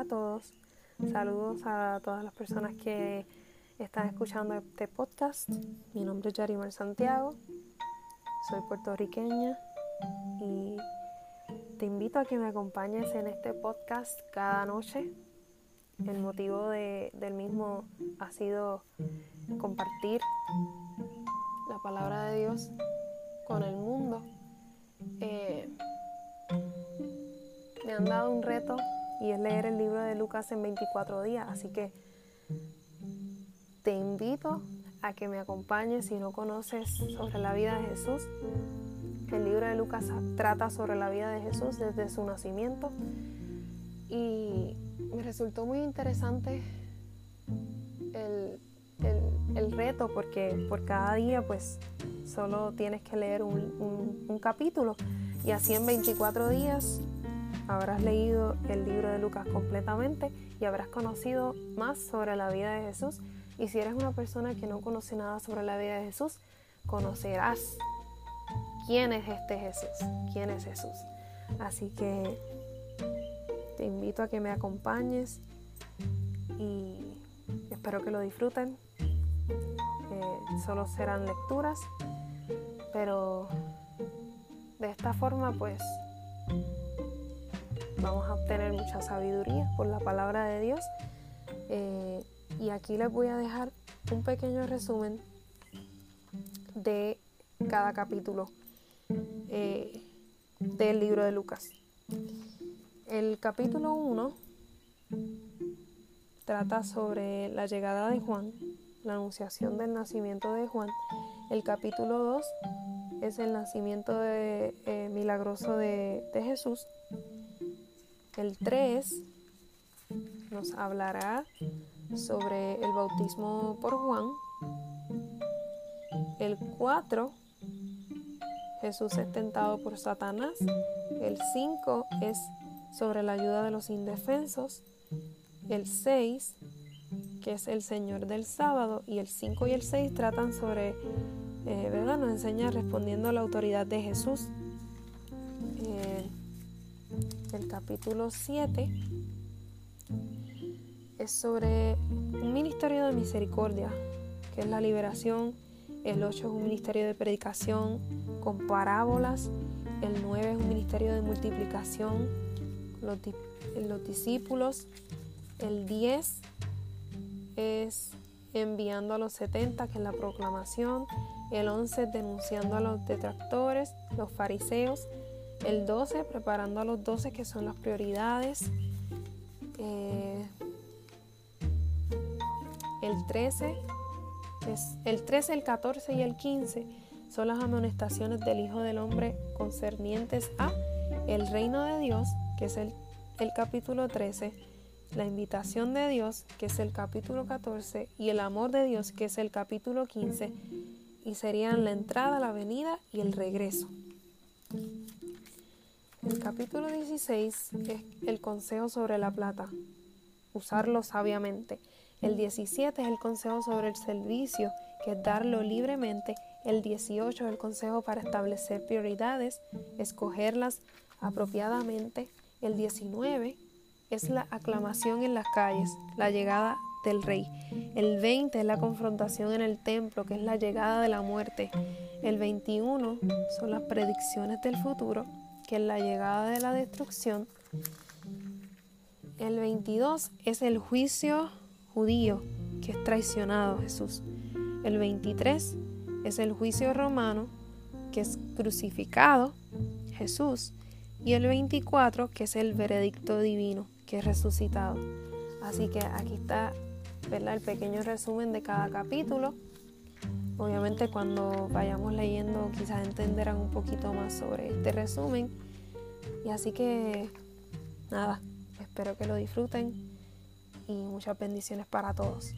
A todos. Saludos a todas las personas que están escuchando este podcast. Mi nombre es Yarimar Santiago. Soy puertorriqueña y te invito a que me acompañes en este podcast cada noche. El motivo del mismo ha sido compartir la palabra de Dios con el mundo. Eh, me han dado un reto y es leer el libro de Lucas en 24 días, así que te invito a que me acompañes si no conoces sobre la vida de Jesús. El libro de Lucas trata sobre la vida de Jesús desde su nacimiento. Y me resultó muy interesante el, reto porque por cada día pues solo tienes que leer un, un capítulo. Y así en 24 días habrás leído el libro de Lucas completamente y habrás conocido más sobre la vida de Jesús. Y si eres una persona que no conoce nada sobre la vida de Jesús, conocerás quién es este Jesús, quién es Jesús. Así que te invito a que me acompañes y espero que lo disfruten. Eh, solo serán lecturas, pero de esta forma pues vamos a obtener mucha sabiduría por la palabra de Dios. Eh, y aquí les voy a dejar un pequeño resumen de cada capítulo eh, del libro de Lucas. El capítulo 1 trata sobre la llegada de Juan, la anunciación del nacimiento de Juan. El capítulo 2 es el nacimiento de, eh, milagroso de Jesús. El 3 nos hablará sobre el bautismo por Juan. El 4, Jesús es tentado por Satanás. El 5 es sobre la ayuda de los indefensos. El 6, que es el Señor del sábado. Y el 5 y el 6 tratan sobre, eh, ¿verdad? Nos enseña respondiendo a la autoridad de Jesús. El capítulo 7 es sobre un ministerio de misericordia, que es la liberación. El 8 es un ministerio de predicación con parábolas. El 9 es un ministerio de multiplicación, los, los discípulos. El 10 es enviando a los 70, que es la proclamación. El 11 denunciando a los detractores, los fariseos. El 12, preparando a los 12 que son las prioridades. Eh, el 13, es, el 13, el 14 y el 15 son las amonestaciones del Hijo del Hombre concernientes a el reino de Dios, que es el, el capítulo 13, la invitación de Dios, que es el capítulo 14, y el amor de Dios, que es el capítulo 15, y serían la entrada, la venida y el regreso. El capítulo 16 es el consejo sobre la plata, usarlo sabiamente. El 17 es el consejo sobre el servicio, que es darlo libremente. El 18 es el consejo para establecer prioridades, escogerlas apropiadamente. El 19 es la aclamación en las calles, la llegada del rey. El 20 es la confrontación en el templo, que es la llegada de la muerte. El 21 son las predicciones del futuro que es la llegada de la destrucción. El 22 es el juicio judío, que es traicionado Jesús. El 23 es el juicio romano, que es crucificado Jesús. Y el 24, que es el veredicto divino, que es resucitado. Así que aquí está el pequeño resumen de cada capítulo. Obviamente cuando vayamos leyendo quizás entenderán un poquito más sobre este resumen. Y así que nada, espero que lo disfruten y muchas bendiciones para todos.